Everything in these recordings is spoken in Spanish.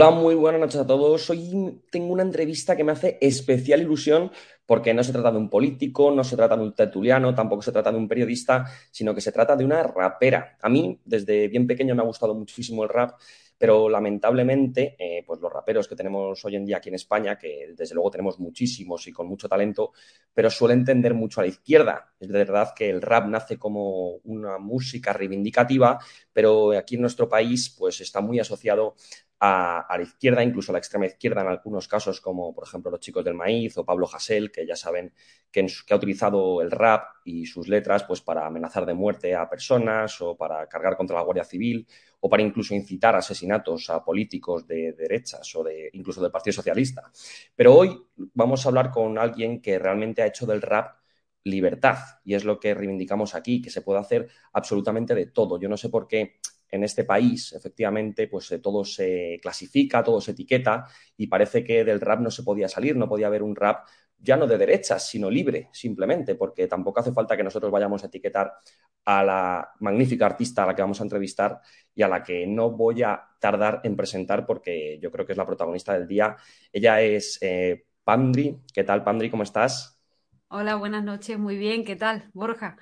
Hola, muy buenas noches a todos. Hoy tengo una entrevista que me hace especial ilusión porque no se trata de un político, no se trata de un tertuliano, tampoco se trata de un periodista, sino que se trata de una rapera. A mí, desde bien pequeño, me ha gustado muchísimo el rap, pero lamentablemente, eh, pues los raperos que tenemos hoy en día aquí en España, que desde luego tenemos muchísimos y con mucho talento, pero suelen tender mucho a la izquierda. Es verdad que el rap nace como una música reivindicativa, pero aquí en nuestro país, pues está muy asociado a, la izquierda, incluso a la extrema izquierda en algunos casos, como por ejemplo los chicos del maíz o Pablo Hasél, que ya saben que, ha utilizado el rap y sus letras pues, para amenazar de muerte a personas o para cargar contra la Guardia Civil o para incluso incitar asesinatos a políticos de derechas o de, incluso del Partido Socialista. Pero hoy vamos a hablar con alguien que realmente ha hecho del rap libertad y es lo que reivindicamos aquí, que se puede hacer absolutamente de todo. Yo no sé por qué en este país, efectivamente, pues eh, todo se clasifica, todo se etiqueta y parece que del rap no se podía salir, no podía haber un rap ya no de derechas, sino libre, simplemente, porque tampoco hace falta que nosotros vayamos a etiquetar a la magnífica artista a la que vamos a entrevistar y a la que no voy a tardar en presentar porque yo creo que es la protagonista del día. Ella es eh, Pandri. ¿Qué tal, Pandri? ¿Cómo estás? Hola, buenas noches. Muy bien. ¿Qué tal, Borja?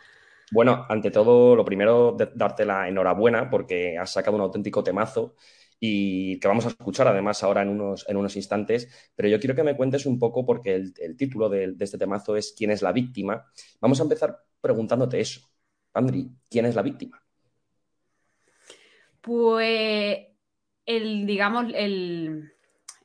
Bueno, ante todo, lo primero, darte la enhorabuena porque has sacado un auténtico temazo y que vamos a escuchar además ahora en unos, en unos instantes, pero yo quiero que me cuentes un poco porque el, título de, este temazo es ¿Quién es la víctima? Vamos a empezar preguntándote eso. Andri, ¿quién es la víctima? Pues el, digamos,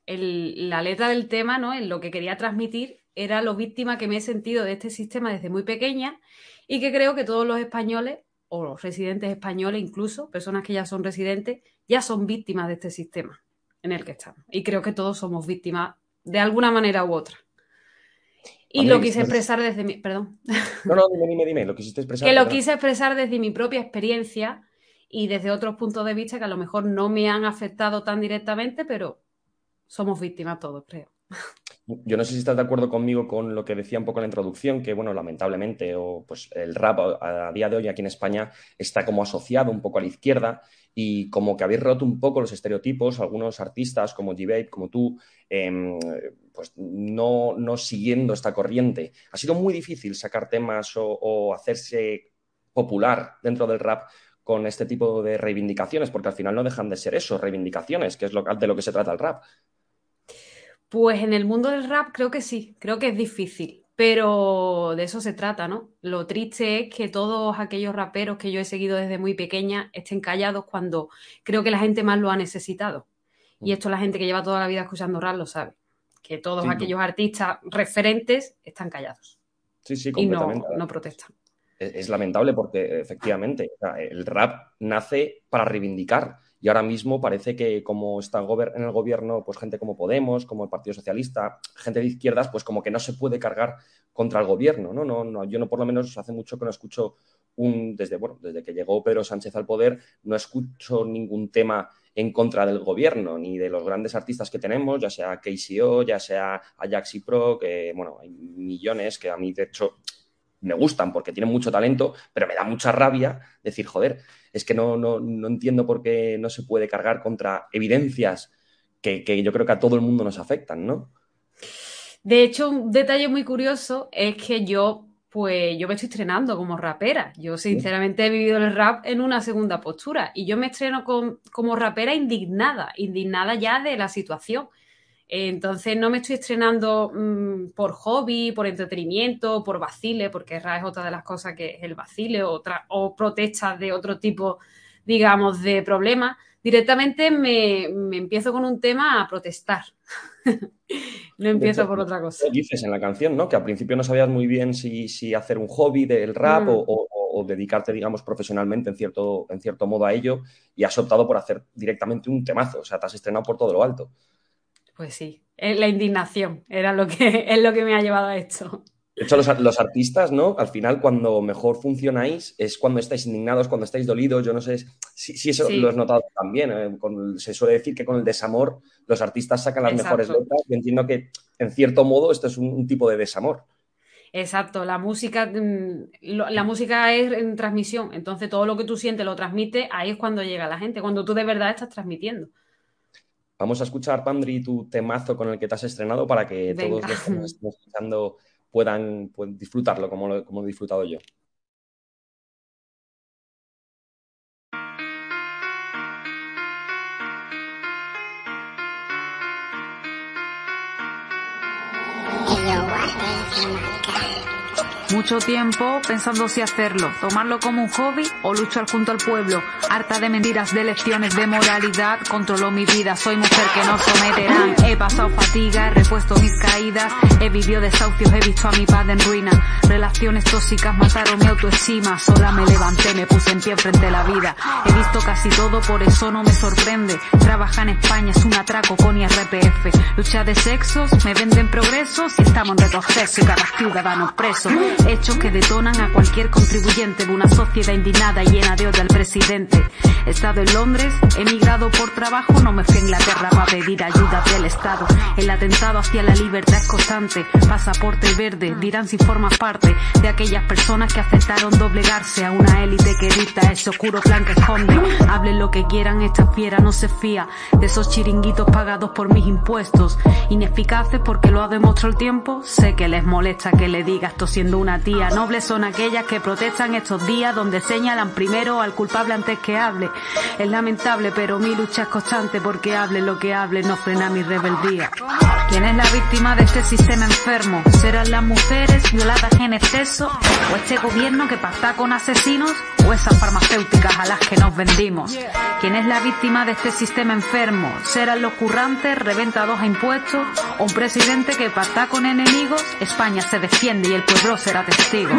la letra del tema, ¿no? En lo que quería transmitir era lo víctima que me he sentido de este sistema desde muy pequeña y que creo que todos los españoles, o los residentes españoles incluso, personas que ya son residentes, ya son víctimas de este sistema en el que estamos. Y creo que todos somos víctimas de alguna manera u otra. Y lo quise expresar desde mi. Perdón. No, no, dime, dime, dime. Lo quisiste expresar. Que lo quise expresar desde mi propia experiencia y desde otros puntos de vista que a lo mejor no me han afectado tan directamente, pero somos víctimas todos, creo. Yo no sé si estás de acuerdo conmigo con lo que decía un poco en la introducción, que bueno, lamentablemente, o pues el rap a, día de hoy aquí en España está como asociado un poco a la izquierda y como que habéis roto un poco los estereotipos, algunos artistas como g como tú, em, pues no, no, siguiendo esta corriente. Ha sido muy difícil sacar temas o, hacerse popular dentro del rap con este tipo de reivindicaciones, porque al final no dejan de ser eso, reivindicaciones, que es lo, de lo que se trata el rap. Pues en el mundo del rap creo que sí, creo que es difícil, pero de eso se trata, ¿no? Lo triste es que todos aquellos raperos que yo he seguido desde muy pequeña estén callados cuando creo que la gente más lo ha necesitado. Y mm. esto la gente que lleva toda la vida escuchando rap lo sabe, que todos aquellos artistas referentes están callados. Sí, sí, completamente. Y no, protestan. Es, lamentable porque efectivamente el rap nace para reivindicar y ahora mismo parece que como está en el gobierno, pues gente como Podemos, como el Partido Socialista, gente de izquierdas, pues como que no se puede cargar contra el gobierno, ¿no? no, no yo no por lo menos hace mucho que no escucho un, desde, bueno, desde que llegó Pedro Sánchez al poder, no escucho ningún tema en contra del gobierno, ni de los grandes artistas que tenemos, ya sea KCO, ya sea Ajax y Pro, que, bueno, hay millones que a mí, de hecho, me gustan porque tienen mucho talento, pero me da mucha rabia decir, joder, es que no, no, no entiendo por qué no se puede cargar contra evidencias que, que, yo creo que a todo el mundo nos afectan, ¿no? De hecho, un detalle muy curioso es que yo, pues, yo me estoy estrenando como rapera. Yo, sinceramente, he vivido el rap en una segunda postura y yo me estreno como rapera indignada, indignada ya de la situación. Entonces no me estoy estrenando mm, por hobby, por entretenimiento, por vacile, porque es otra de las cosas que es el vacile otra, o protestas de otro tipo, digamos, de problemas. Directamente me, empiezo con un tema a protestar. no empiezo por otra cosa. Dices en la canción, ¿no? Que al principio no sabías muy bien si, hacer un hobby del rap mm. o, o, dedicarte, digamos, profesionalmente en cierto, en cierto modo a ello y has optado por hacer directamente un temazo. O sea, te has estrenado por todo lo alto. Pues sí, la indignación era lo que, es lo que me ha llevado a esto. De hecho, los, artistas, ¿no? Al final, cuando mejor funcionáis es cuando estáis indignados, cuando estáis dolidos. Yo no sé si, eso lo has notado también. ¿eh? se suele decir que con el desamor los artistas sacan las mejores letras. Y entiendo que, en cierto modo, esto es un, tipo de desamor. Exacto, la música, mm, la música es en transmisión, entonces todo lo que tú sientes lo transmite, ahí es cuando llega la gente, cuando tú de verdad estás transmitiendo. Vamos a escuchar, Pandri, tu temazo con el que te has estrenado para que todos los que nos estén escuchando puedan, disfrutarlo como lo, como he disfrutado yo. Mucho tiempo pensando si hacerlo, tomarlo como un hobby o luchar junto al pueblo. Harta de mentiras, de lecciones de moralidad, controlo mi vida, soy mujer que no someterán. He pasado fatiga, repuesto mis caídas, he vivido desahucios, he visto a mi padre en ruina. Relaciones tóxicas mataron mi autoestima, sola me levanté, me puse en pie frente a la vida. He visto casi todo, por eso no me sorprende. Trabaja en España es un atraco con IRPF. Lucha de sexos, me venden progresos y estamos en retroceso y cada ciudadano preso. Hechos que detonan a cualquier contribuyente de una sociedad indignada llena de odio al presidente. He estado en Londres, emigrado por trabajo, no me fui a Inglaterra para pedir ayuda del Estado. El atentado hacia la libertad es constante. Pasaporte verde, dirán si formas parte de aquellas personas que aceptaron doblegarse a una élite que dicta ese oscuro plan que esconde. Hablen lo que quieran, esta fiera no se fía de esos chiringuitos pagados por mis impuestos. Ineficaces porque lo ha demostrado el tiempo. Sé que les molesta que le diga esto siendo una Nobles son aquellas que protestan estos días donde señalan primero al culpable antes que hable. Es lamentable, pero mi lucha es constante porque hable lo que hable, no frena mi rebeldía. ¿Quién es la víctima de este sistema enfermo? ¿Serán las mujeres violadas en exceso? ¿O este gobierno que pacta con asesinos? ¿O esas farmacéuticas a las que nos vendimos? ¿Quién es la víctima de este sistema enfermo? ¿Serán los currantes reventados a impuestos? ¿O un presidente que pacta con enemigos? España se defiende y el pueblo será testigo.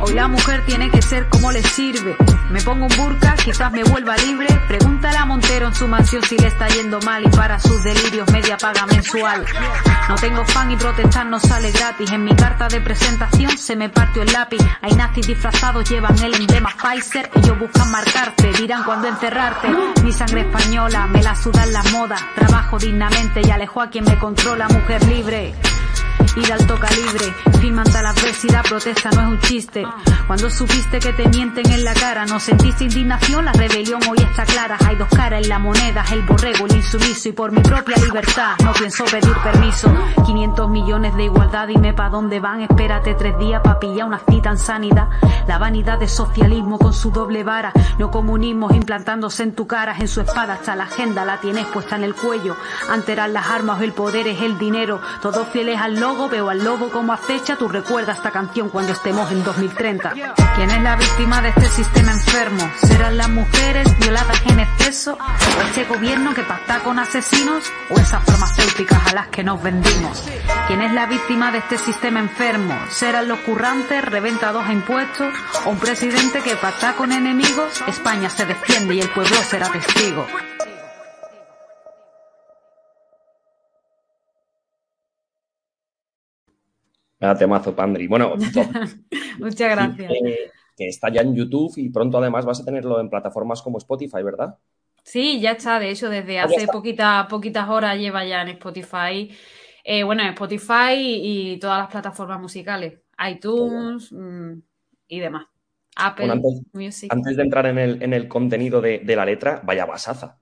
Hoy la mujer tiene que ser como le sirve. Me pongo un burka, quizás me vuelva libre. Pregúntale a Montero en su mansión si le está yendo mal y para sus delirios media paga mensual. No tengo fan y protestar no sale gratis. En mi carta de presentación se me partió el lápiz. Hay nazis disfrazados, llevan el emblema Pfizer. Ellos buscan marcarte, dirán cuando encerrarte. Mi sangre española, me la sudan las modas. Trabajo dignamente y alejo a quien me controla, mujer libre y de alto calibre. Firman tal adversidad, protesta no es un chiste. Cuando supiste que te mienten en la cara, no sentiste indignación, la rebelión hoy está clara. Hay dos caras en la moneda, el borrego, el insumiso y por mi propia libertad no pienso pedir permiso. 500 millones de igualdad, dime pa' dónde van, espérate tres días pa' pillar una cita en sanidad. La vanidad de socialismo con su doble vara, no comunismo implantándose en tu cara, en su espada hasta la agenda la tienes puesta en el cuello. Antes las armas, el poder es el dinero, todos fieles al logo, veo al lobo como acecha, tú recuerda esta canción cuando estemos en 2030. ¿Quién es la víctima de este sistema enfermo? ¿Serán las mujeres violadas en exceso? ¿O este gobierno que pacta con asesinos? ¿O esas farmacéuticas a las que nos vendimos? ¿Quién es la víctima de este sistema enfermo? ¿Serán los currantes reventados a impuestos? ¿O un presidente que pacta con enemigos? España se defiende y el pueblo será testigo. Nada, temazo, Pandri. Bueno, Muchas gracias. que, que está ya en YouTube y pronto además vas a tenerlo en plataformas como Spotify, ¿verdad? Sí, ya está. De hecho, desde Ah, hace poquita, poquitas horas lleva ya en Spotify. Eh, bueno, en Spotify y todas las plataformas musicales. iTunes mm, y demás. Apple Bueno, antes, Music. antes de entrar en el, en el contenido de, de la letra, vaya basaza.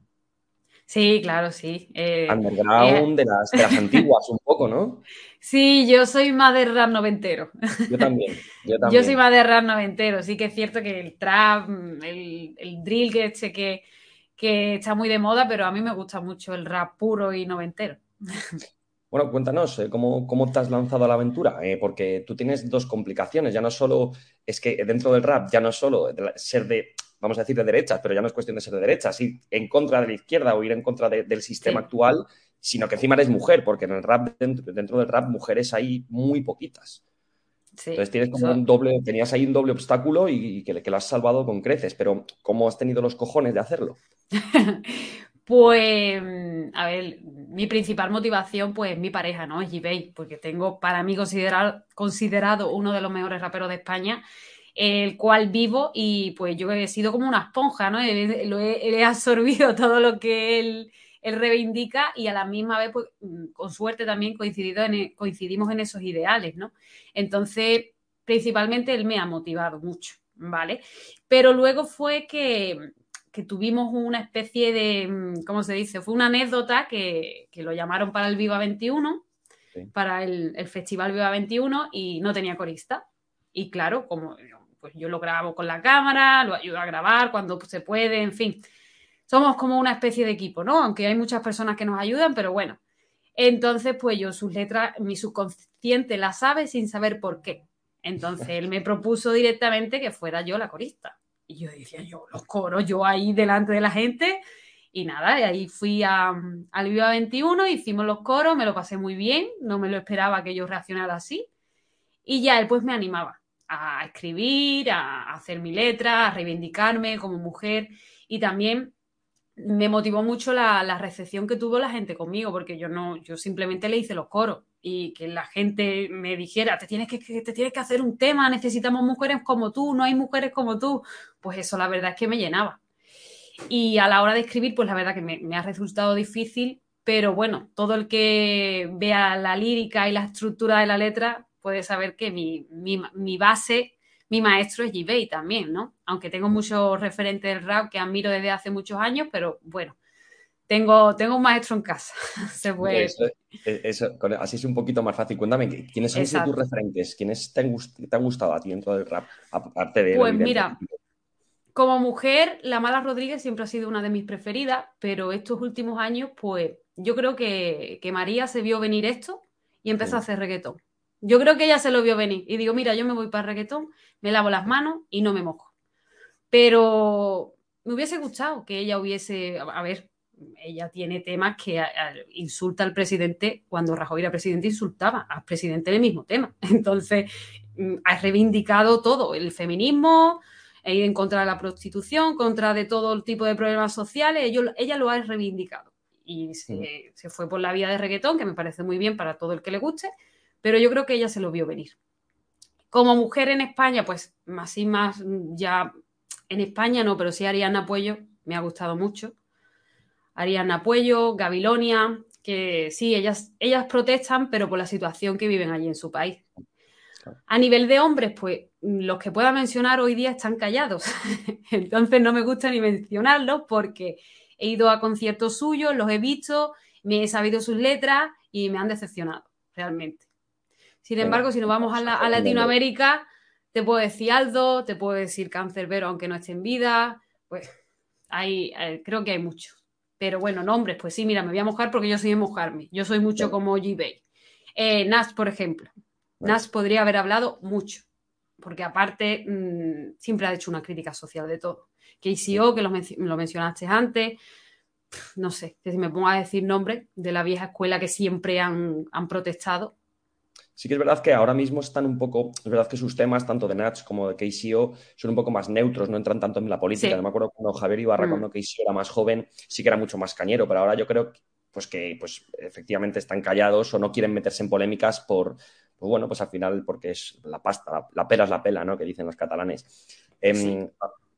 Sí, claro, sí. Eh, Underground, de las, de las antiguas, un poco, ¿no? sí, yo soy más de rap noventero. Yo también. Yo Yo también. soy más de rap noventero. Sí que es cierto que el trap, el, el drill que, este que, que está muy de moda, pero a mí me gusta mucho el rap puro y noventero. Bueno, cuéntanos, eh, ¿cómo, cómo te has lanzado a la aventura? Eh, porque tú tienes dos complicaciones. Ya no solo es que dentro del rap, ya no es solo ser de, vamos a decir, de derechas, pero ya no es cuestión de ser de derechas, ir en contra de la izquierda o ir en contra de- del sistema Sí. actual, sino que encima eres mujer, porque en el rap, dentro, dentro del rap, mujeres hay muy poquitas. Sí, Entonces tienes como eso- un doble, tenías ahí un doble obstáculo y, y que, que lo has salvado con creces, pero ¿cómo has tenido los cojones de hacerlo? Pues, a ver, mi principal motivación, pues, es mi pareja, ¿no? Es G-Base, porque tengo para mí considerado, considerado uno de los mejores raperos de España, el cual vivo y pues yo he sido como una esponja, ¿no? He- lo he, he absorbido todo lo que él, él reivindica y a la misma vez, pues, mm, con suerte también coincidido en e- coincidimos en esos ideales, ¿no? Entonces, principalmente él me ha motivado mucho, ¿vale? Pero luego fue que que tuvimos una especie de, mm, ¿cómo se dice? Fue una anécdota que, que lo llamaron para el Viva 21, Sí. para el, el Festival Viva 21 y no tenía corista. Y claro, como pues yo lo grabo con la cámara, lo ayudo a grabar cuando se puede, en fin. Somos como una especie de equipo, ¿no? Aunque hay muchas personas que nos ayudan, pero bueno. Entonces, pues yo sus letras, mi subconsciente las sabe sin saber por qué. Entonces él me propuso directamente que fuera yo la corista. Y yo decía, yo los coros, yo ahí delante de la gente. Y nada, y ahí fui a, al Viva 21, hicimos los coros, me lo pasé muy bien, no me lo esperaba que yo reaccionara así. Y ya él pues me animaba a escribir, a hacer mi letra, a reivindicarme como mujer y también me motivó mucho la, recepción que tuvo la gente conmigo, porque yo no, yo simplemente le hice los coros y que la gente me dijera, te tienes que, te tienes que hacer un tema, necesitamos mujeres como tú, no hay mujeres como tú, pues eso la verdad es que me llenaba. Y a la hora de escribir, pues la verdad que me, me ha resultado difícil, pero bueno, todo el que vea la lírica y la estructura de la letra puede saber que mi, mi, mi base mi maestro es G-Bay también, ¿no? Aunque tengo muchos referentes del rap que admiro desde hace muchos años, pero bueno, tengo, tengo un maestro en casa. Se puede... Eso, así es un poquito más fácil. Cuéntame, ¿quiénes sido tus referentes? ¿Quiénes te han, te han, gustado a ti dentro del rap? Aparte de. Pues mira, como mujer, La Mala Rodríguez siempre ha sido una de mis preferidas, pero estos últimos años, pues yo creo que, que María se vio venir esto y empezó sí. a hacer reggaetón. Yo creo que ella se lo vio venir y digo, mira, yo me voy para el reggaetón, me lavo las manos y no me mojo. Pero me hubiese gustado que ella hubiese, a ver, ella tiene temas que a, a, insulta al presidente, cuando Rajoy era presidente insultaba al presidente en el mismo tema. Entonces, mm, ha reivindicado todo, el feminismo, e ir en contra de la prostitución, contra de todo el tipo de problemas sociales, ella, ella lo ha reivindicado. Y se, sí. se fue por la vía de reggaetón, que me parece muy bien para todo el que le guste, pero yo creo que ella se lo vio venir. Como mujer en España, pues más y más ya en España no, pero sí Ariana Puello me ha gustado mucho. Ariana Puello, Gabilonia, que sí, ellas, ellas protestan, pero por la situación que viven allí en su país. A nivel de hombres, pues los que pueda mencionar hoy día están callados. Entonces no me gusta ni mencionarlos porque he ido a conciertos suyos, los he visto, me he sabido sus letras y me han decepcionado, realmente. Sin embargo, si nos vamos a, la, a, Latinoamérica, te puedo decir Aldo, te puedo decir Cancerbero, aunque no esté en vida. Pues hay, eh, creo que hay muchos. Pero bueno, nombres, pues sí, mira, me voy a mojar porque yo soy de mojarme. Yo soy mucho como G-Bay. Eh, Nas, por ejemplo. Nas podría haber hablado mucho, porque aparte mmm, siempre ha hecho una crítica social de todo. KCO, que lo, men lo mencionaste antes, no sé, que si me pongo a decir nombres de la vieja escuela que siempre han, han protestado, Sí que es verdad que ahora mismo están un poco, es verdad que sus temas, tanto de Nats como de KCO, son un poco más neutros, no entran tanto en la política. Sí. No me acuerdo cuando Javier Ibarra, mm. cuando KCO era más joven, sí que era mucho más cañero, pero ahora yo creo pues que pues, efectivamente están callados o no quieren meterse en polémicas por, pues bueno, pues al final porque es la pasta, la, la pela es la pela, ¿no? Que dicen los catalanes. Eh, sí.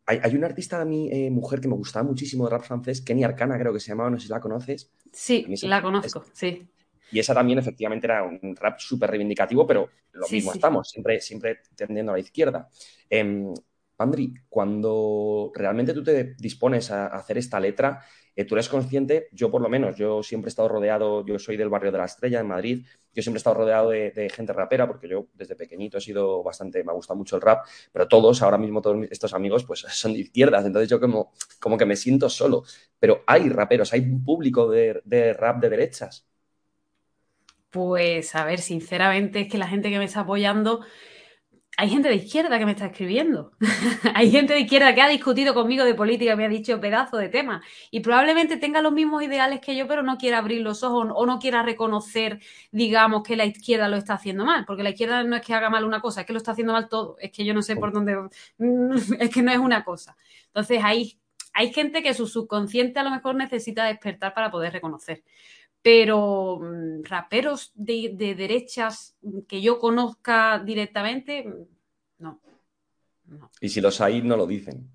hay, hay, una artista de mi eh, mujer que me gustaba muchísimo de rap francés, Kenny Arcana creo que se llamaba, no sé si la conoces. Sí, la conozco, es, sí. Y esa también efectivamente era un rap súper reivindicativo, pero lo sí, mismo sí. estamos, siempre, siempre tendiendo a la izquierda. Eh, Pandri, cuando realmente tú te dispones a hacer esta letra, eh, tú eres consciente, yo por lo menos, yo siempre he estado rodeado, yo soy del barrio de la Estrella en Madrid, yo siempre he estado rodeado de, de, gente rapera, porque yo desde pequeñito he sido bastante, me ha gustado mucho el rap, pero todos, ahora mismo todos estos amigos, pues son de izquierdas, entonces yo como, como que me siento solo. Pero hay raperos, hay un público de, de rap de derechas. Pues a ver, sinceramente es que la gente que me está apoyando, hay gente de izquierda que me está escribiendo. hay gente de izquierda que ha discutido conmigo de política, me ha dicho pedazo de tema. Y probablemente tenga los mismos ideales que yo, pero no quiera abrir los ojos o no quiera reconocer, digamos, que la izquierda lo está haciendo mal. Porque la izquierda no es que haga mal una cosa, es que lo está haciendo mal todo. Es que yo no sé por dónde. es que no es una cosa. Entonces hay, hay gente que su subconsciente a lo mejor necesita despertar para poder reconocer pero mm, raperos de, de, derechas que yo conozca directamente, no, no. Y si los hay, no lo dicen.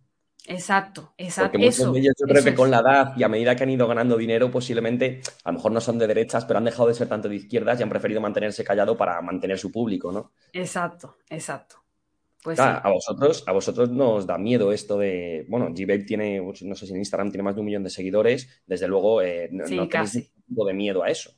Exacto, exacto. Porque muchos eso, de ellos yo creo que con la edad y a medida que han ido ganando dinero, posiblemente, a lo mejor no son de derechas, pero han dejado de ser tanto de izquierdas y han preferido mantenerse callado para mantener su público, ¿no? Exacto, exacto. Pues claro, sí. a vosotros, a vosotros nos da miedo esto de, bueno, G-Babe tiene, no sé si en Instagram tiene más de un millón de seguidores, desde luego eh, no, sí, no tenéis ningún tipo de miedo a eso.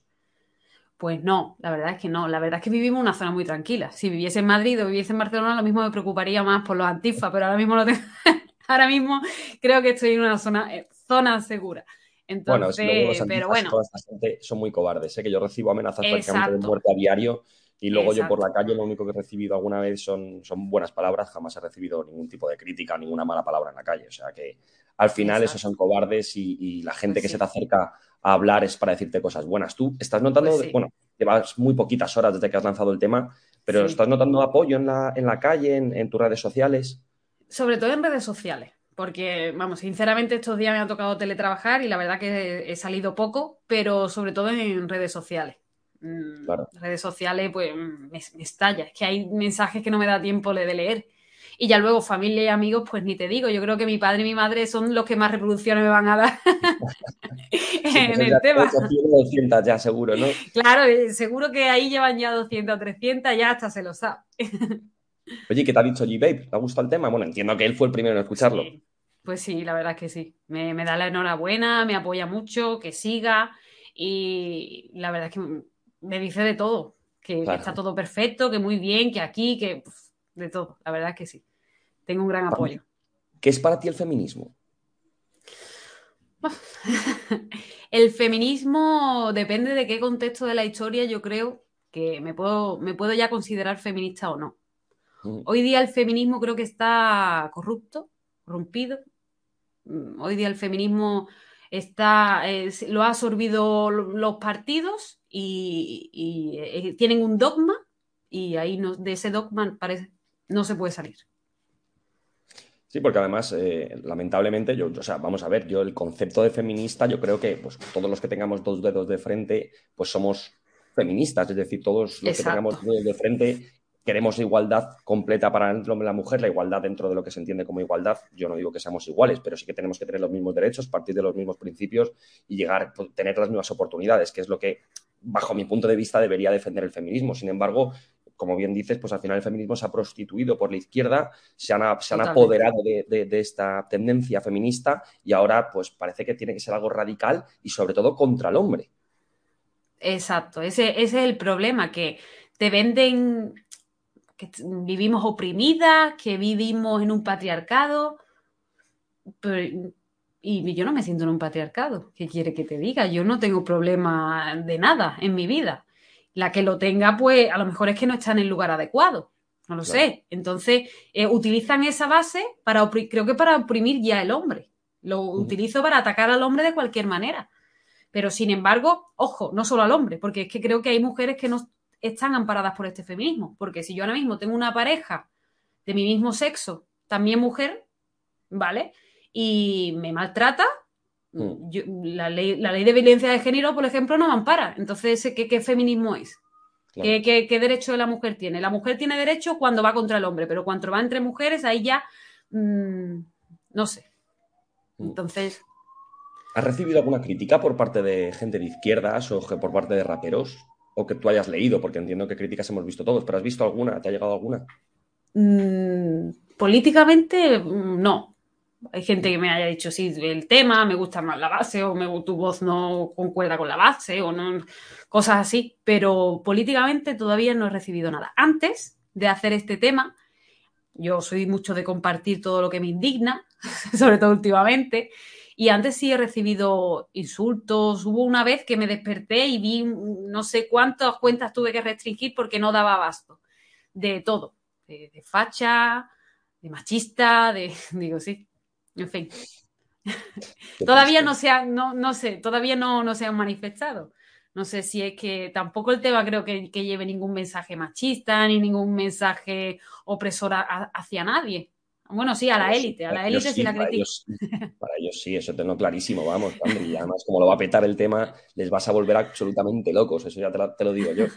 Pues no, la verdad es que no. La verdad es que vivimos en una zona muy tranquila. Si viviese en Madrid o viviese en Barcelona, lo mismo me preocuparía más por los antifa, pero ahora mismo no tengo... ahora mismo creo que estoy en una zona, eh, zona segura. Entonces, bueno, pero bueno. Toda esta gente son muy cobardes, ¿eh? que yo recibo amenazas Exacto. prácticamente de muerte a diario Y luego yo por la calle lo único que he recibido alguna vez son, son buenas palabras, jamás he recibido ningún tipo de crítica ninguna mala palabra en la calle. O sea que al final esos son cobardes y, y la gente Pues que sí. se te acerca a hablar es para decirte cosas buenas. Tú estás notando, Pues sí. bueno, llevas muy poquitas horas desde que has lanzado el tema, pero Sí. estás notando apoyo en la, en la calle, en, en tus redes sociales. Sobre todo en redes sociales, porque, vamos, sinceramente estos días me ha tocado teletrabajar y la verdad que he salido poco, pero sobre todo en redes sociales. Mm, Claro. Redes sociales, pues me, me estalla. Es que hay mensajes que no me da tiempo de leer. Y ya luego familia y amigos, pues ni te digo. Yo creo que mi padre y mi madre son los que más reproducciones me van a dar Sí, en pues el ya tema. 100 o 200 ya seguro, ¿no? Claro, eh, seguro que ahí llevan ya 200 o 300, ya hasta se lo sabe. Oye, ¿qué te ha dicho G-Babe? ¿Te ha gustado el tema? Bueno, entiendo que él fue el primero en escucharlo. Sí. Pues sí, la verdad es que sí. Me, me da la enhorabuena, me apoya mucho, que siga y la verdad es que me dice de todo, que, que está todo perfecto, que muy bien, que aquí, que de todo. La verdad es que sí. Tengo un gran apoyo. ¿Qué es para ti el feminismo? El feminismo depende de qué contexto de la historia yo creo que me puedo, me puedo ya considerar feminista o no. Mm. Hoy día el feminismo creo que está corrupto, corrompido. Mm, Hoy día el feminismo está, eh, lo ha absorbido lo- los partidos y, y, eh, tienen un dogma y ahí no, de ese dogma parece, no se puede salir. Sí, porque además, eh, lamentablemente, yo, o sea, vamos a ver, yo el concepto de feminista, yo creo que pues, todos los que tengamos dos dedos de frente, pues somos feministas, es decir, todos los que tengamos dos dedos de frente queremos igualdad completa para el hombre y la mujer, la igualdad dentro de lo que se entiende como igualdad. Yo no digo que seamos iguales, pero sí que tenemos que tener los mismos derechos, partir de los mismos principios y llegar a tener las mismas oportunidades, que es lo que, bajo mi punto de vista, debería defender el feminismo. Sin embargo, como bien dices, pues al final el feminismo se ha prostituido por la izquierda, se han, se han apoderado de, de- de esta tendencia feminista y ahora pues parece que tiene que ser algo radical y sobre todo contra el hombre. Exacto, ese, ese es el problema, que te venden que vivimos oprimidas, que vivimos en un patriarcado, pero- y yo no me siento en un patriarcado. ¿Qué quiere que te diga? Yo no tengo problema de nada en mi vida. La que lo tenga, pues a lo mejor es que no está en el lugar adecuado. No lo Claro. sé. Entonces, eh, utilizan esa base para, creo que para oprimir ya el hombre. Lo utilizo para atacar al hombre de cualquier manera. Pero sin embargo, ojo, no solo al hombre, porque es que creo que hay mujeres que no están amparadas por este feminismo. Porque si yo ahora mismo tengo una pareja de mi mismo sexo, también mujer, ¿vale? Y me maltrata, Mm. yo- la, ley, la ley de violencia de género, por ejemplo, no me ampara. Entonces, ¿qué, qué feminismo es? Claro. ¿Qué, qué, qué derecho la mujer tiene? La mujer tiene derecho cuando va contra el hombre, pero cuando va entre mujeres, ahí ya, mm, no sé. Mm. Entonces, ¿Has recibido alguna crítica por parte de gente de izquierdas o por parte de raperos? O que tú hayas leído, porque entiendo que críticas hemos visto todos, pero ¿has visto alguna? ¿Te ha llegado alguna? Mm, políticamente, no. Hay gente que me haya dicho, sí, el tema, me gusta más la base, o me, tu voz no concuerda con la base, o no, cosas así. Pero políticamente todavía no he recibido nada. Antes de hacer este tema, yo soy mucho de compartir todo lo que me indigna, sobre todo últimamente. Y antes sí he recibido insultos. Hubo una vez que me desperté y vi no sé cuántas cuentas tuve que restringir porque no daba abasto. De todo de, de facha, de machista, de. Digo, sí. En fin. Todavía no se han, no, no sé, todavía no, no se han manifestado. No sé si es que tampoco el tema creo que, que lleve ningún mensaje machista ni ningún mensaje opresor a- a- hacia nadie. Bueno, sí, a la sí, élite, a la élite sí la para critico. ellos sí. Para ellos sí, eso tengo clarísimo, vamos. Y además, como lo va a petar el tema, les vas a volver absolutamente locos, eso ya te lo, te lo digo yo.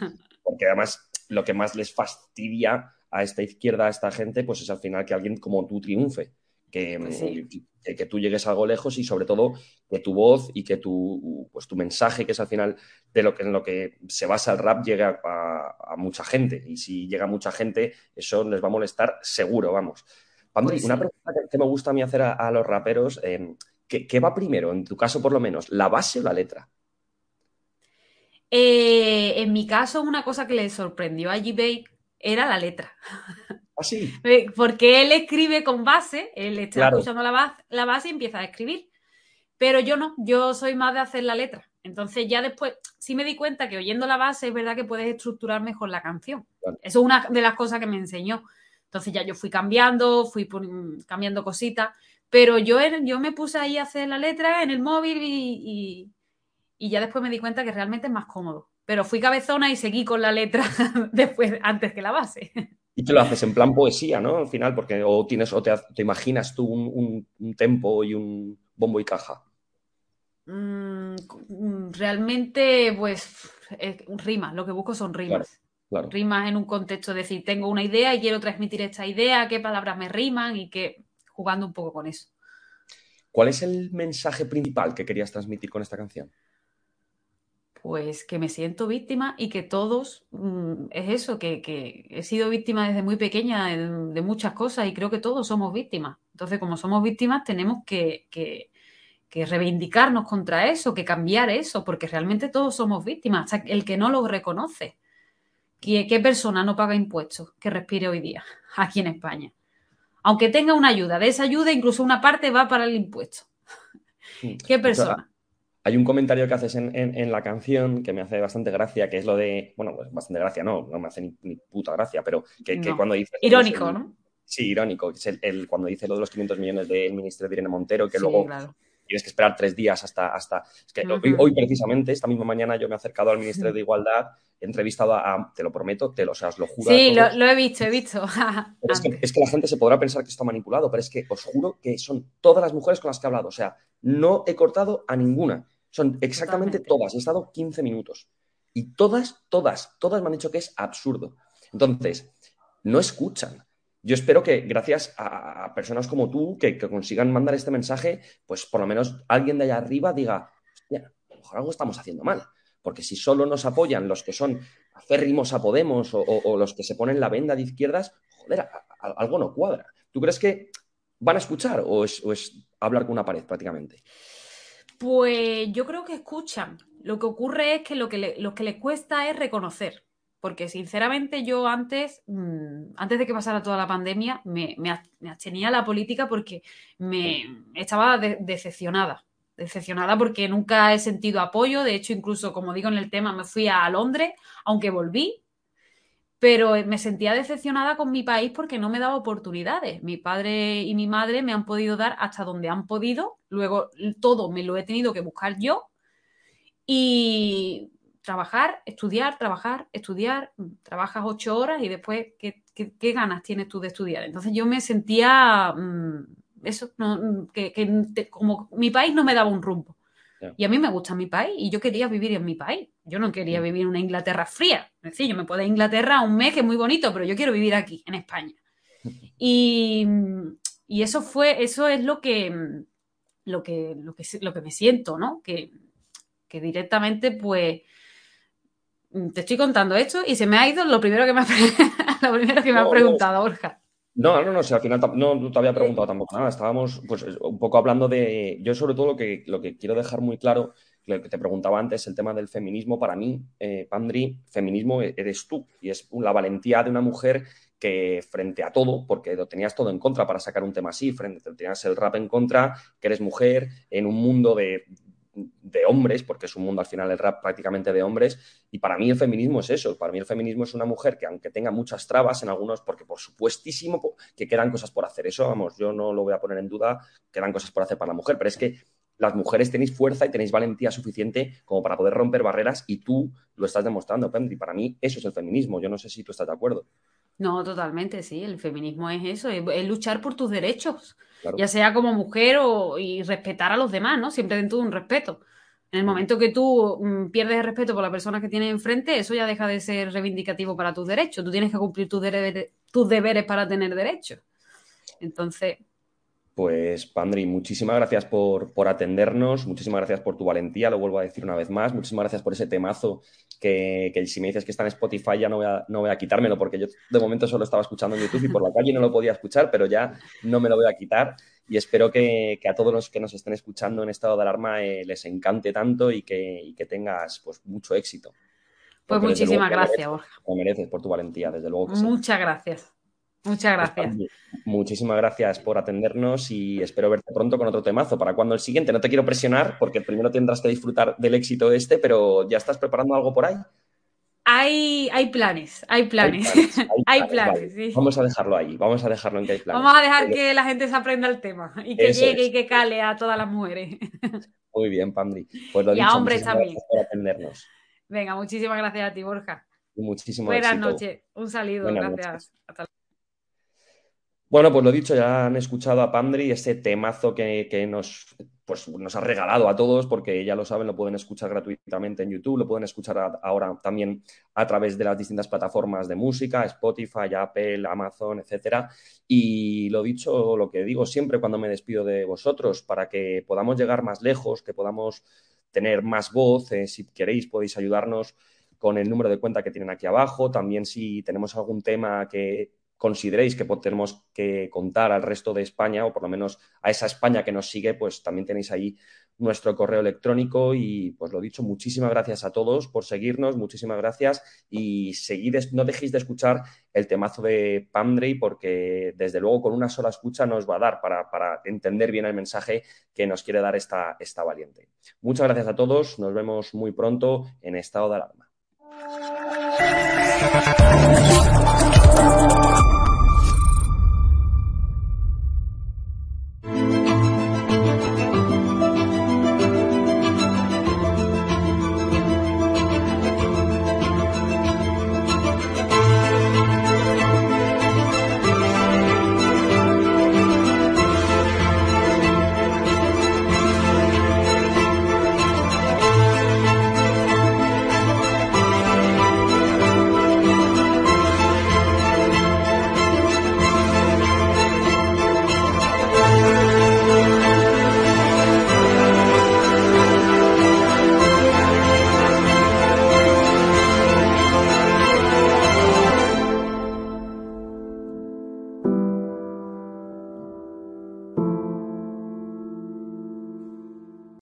Porque además, lo que más les fastidia a esta izquierda, a esta gente, pues es al final que alguien como tú triunfe. Que, Pues sí. que, que tú llegues algo lejos y sobre todo que tu voz y que tu, pues, tu mensaje, que es al final de lo que, en lo que se basa el rap, llegue a, mucha gente. Y si llega mucha gente, eso les va a molestar seguro, vamos. Pandri, Pues una pregunta que, que me gusta a mí hacer a, a los raperos, eh, ¿qué, qué va primero, en tu caso por lo menos, la base o la letra? Eh, en mi caso, una cosa que le sorprendió a G-Bake era la letra. Ah, sí. Eh, Porque él escribe con base, él está Claro. escuchando la base, la base y empieza a escribir. Pero yo no, yo soy más de hacer la letra. Entonces ya después sí me di cuenta que oyendo la base es verdad que puedes estructurar mejor la canción. Eso es una de las cosas que me enseñó. Entonces ya yo fui cambiando, fui cambiando cositas, pero yo, yo me puse ahí a hacer la letra en el móvil y, y ya después me di cuenta que realmente es más cómodo. Pero fui cabezona y seguí con la letra después, antes que la base. Y te lo haces en plan poesía, ¿no? Al final, porque o tienes, o te, imaginas tú un, tempo y un bombo y caja. Mm, realmente, pues, rimas. Lo que busco son rimas. Rimas en un contexto, es decir, tengo una idea y quiero transmitir esta idea, qué palabras me riman y que jugando un poco con eso. ¿Cuál es el mensaje principal que querías transmitir con esta canción? Pues que me siento víctima y que todos, mm, es eso, que, he sido víctima desde muy pequeña de, muchas cosas y creo que todos somos víctimas. Entonces, como somos víctimas, tenemos que, reivindicarnos contra eso, que cambiar eso, porque realmente todos somos víctimas, hasta el que no lo reconoce. ¿Qué, ¿Qué persona no paga impuestos que respire hoy día aquí en España? Aunque tenga una ayuda, de esa ayuda incluso una parte va para el impuesto. ¿Qué persona? Hay un comentario que haces en, la canción que me hace bastante gracia, que es lo de, bueno, pues bastante gracia, no, no me hace ni, puta gracia, pero que, cuando dice... Irónico, ¿no? Sí, irónico, que es el, cuando dice lo de los 500 millones del ministro de Irene Montero, que luego tienes que esperar tres días hasta... hasta es que hoy, precisamente, esta misma mañana, yo me he acercado al Ministerio de Igualdad, he entrevistado a, te lo prometo, te lo, o sea, os lo juro. Sí, lo, he visto, he visto. es, que, es que la gente se podrá pensar que está manipulado, pero es que os juro que son todas las mujeres con las que he hablado, o sea, no he cortado a ninguna. Son exactamente todas. He estado 15 minutos. Y todas, todas, todas me han dicho que es absurdo. Entonces, no escuchan. Yo espero que gracias a, personas como tú que, consigan mandar este mensaje, pues por lo menos alguien de allá arriba diga, hostia, a lo mejor algo estamos haciendo mal. Porque si solo nos apoyan los que son aférrimos a Podemos o, los que se ponen la venda de izquierdas, joder, algo no cuadra. ¿Tú crees que van a escuchar o es hablar con una pared prácticamente? Pues yo creo que escuchan. Lo que ocurre es que lo que, lo que les cuesta es reconocer. Porque sinceramente yo antes, mm, antes de que pasara toda la pandemia, me, me, abstenía a la política porque me estaba decepcionada. Decepcionada porque nunca he sentido apoyo. De hecho, incluso como digo en el tema, me fui a Londres, aunque volví, pero me sentía decepcionada con mi país porque no me daba oportunidades. Mi padre y mi madre me han podido dar hasta donde han podido, luego todo me lo he tenido que buscar yo y trabajar, estudiar, trabajar, estudiar, trabajas ocho horas y después, ¿qué, ganas tienes tú de estudiar? Entonces yo me sentía, mm, eso, que, como mi país no me daba un rumbo. Y a mí me gusta mi país y yo quería vivir en mi país. Yo no quería vivir en una Inglaterra fría. Es decir, yo me puedo ir a Inglaterra un mes que es muy bonito, pero yo quiero vivir aquí, en España. Y, eso fue, eso es lo que, lo que, lo que, lo que me siento, ¿no? Que, directamente, pues, te estoy contando esto y se me ha ido lo primero que me ha, lo primero que me ha preguntado, Borja. No, no, no, si al final no, te había preguntado tampoco nada. Estábamos pues un poco hablando de. Yo, sobre todo, lo que, lo que quiero dejar muy claro, lo que te preguntaba antes, el tema del feminismo. Para mí, eh, Pandri, feminismo e-, eres tú. Y es la valentía de una mujer que, frente a todo, porque lo tenías todo en contra para sacar un tema así, frente, tenías el rap en contra, que eres mujer en un mundo de, de hombres, porque es un mundo al final el rap prácticamente de hombres, y para mí el feminismo es eso, para mí el feminismo es una mujer que aunque tenga muchas trabas en algunos, porque por supuestísimo que quedan cosas por hacer, eso vamos, yo no lo voy a poner en duda, quedan cosas por hacer para la mujer, pero es que las mujeres tenéis fuerza y tenéis valentía suficiente como para poder romper barreras y tú lo estás demostrando, y para mí eso es el feminismo, yo no sé si tú estás de acuerdo. No, totalmente, sí. El feminismo es eso, es, luchar por tus derechos, ya sea como mujer o, y respetar a los demás, ¿no? Siempre dentro de un respeto. En el momento que tú mm, pierdes el respeto por la persona que tienes enfrente, eso ya deja de ser reivindicativo para tus derechos. Tú tienes que cumplir tus deberes, tus deberes para tener derechos. Entonces, pues, Pandri, muchísimas gracias por, atendernos, muchísimas gracias por tu valentía, lo vuelvo a decir una vez más, muchísimas gracias por ese temazo que, si me dices que está en Spotify ya no voy, a, no voy a quitármelo porque yo de momento solo estaba escuchando en YouTube y por la calle no lo podía escuchar, pero ya no me lo voy a quitar y espero que, a todos los que nos estén escuchando en estado de alarma eh, les encante tanto y que, que tengas pues mucho éxito. Pues muchísimas gracias, Borja. Lo mereces por tu valentía, desde luego. Muchas gracias. Muchas Pues, gracias. Muchísimas gracias por atendernos y espero verte pronto con otro temazo. ¿Para cuando el siguiente? No te quiero presionar porque primero tendrás que disfrutar del éxito este, pero ¿ya estás preparando algo por ahí? Hay, hay planes, hay planes. Hay planes, Hay planes, planes, vale. sí. Vamos a dejarlo ahí, vamos a dejarlo en que hay planes. Vamos a dejar que la gente se aprenda el tema y que Eso llegue es. y que cale a todas las mujeres. Muy bien, Pandri. Pues lo Y a dicho, hombres muchísimas también. por atendernos. Venga, muchísimas gracias a ti, Borja. Y muchísimo Buenas noches. Un saludo, Buenas gracias. Hasta Bueno, pues lo dicho, ya han escuchado a Pandri, ese temazo que, que nos, pues, nos ha regalado a todos, porque ya lo saben, lo pueden escuchar gratuitamente en YouTube, lo pueden escuchar ahora también a través de las distintas plataformas de música, Spotify, Apple, Amazon, etcétera. Y lo dicho, lo que digo siempre cuando me despido de vosotros, para que podamos llegar más lejos, que podamos tener más voz, eh, si queréis podéis ayudarnos con el número de cuenta que tienen aquí abajo. También si tenemos algún tema que consideréis que tenemos que contar al resto de España o por lo menos a esa España que nos sigue, pues también tenéis ahí nuestro correo electrónico y pues lo dicho, muchísimas gracias a todos por seguirnos, muchísimas gracias y seguid, no dejéis de escuchar el temazo de Pandrey porque desde luego con una sola escucha nos va a dar para, para entender bien el mensaje que nos quiere dar esta, esta valiente. Muchas gracias a todos, nos vemos muy pronto en estado de alarma.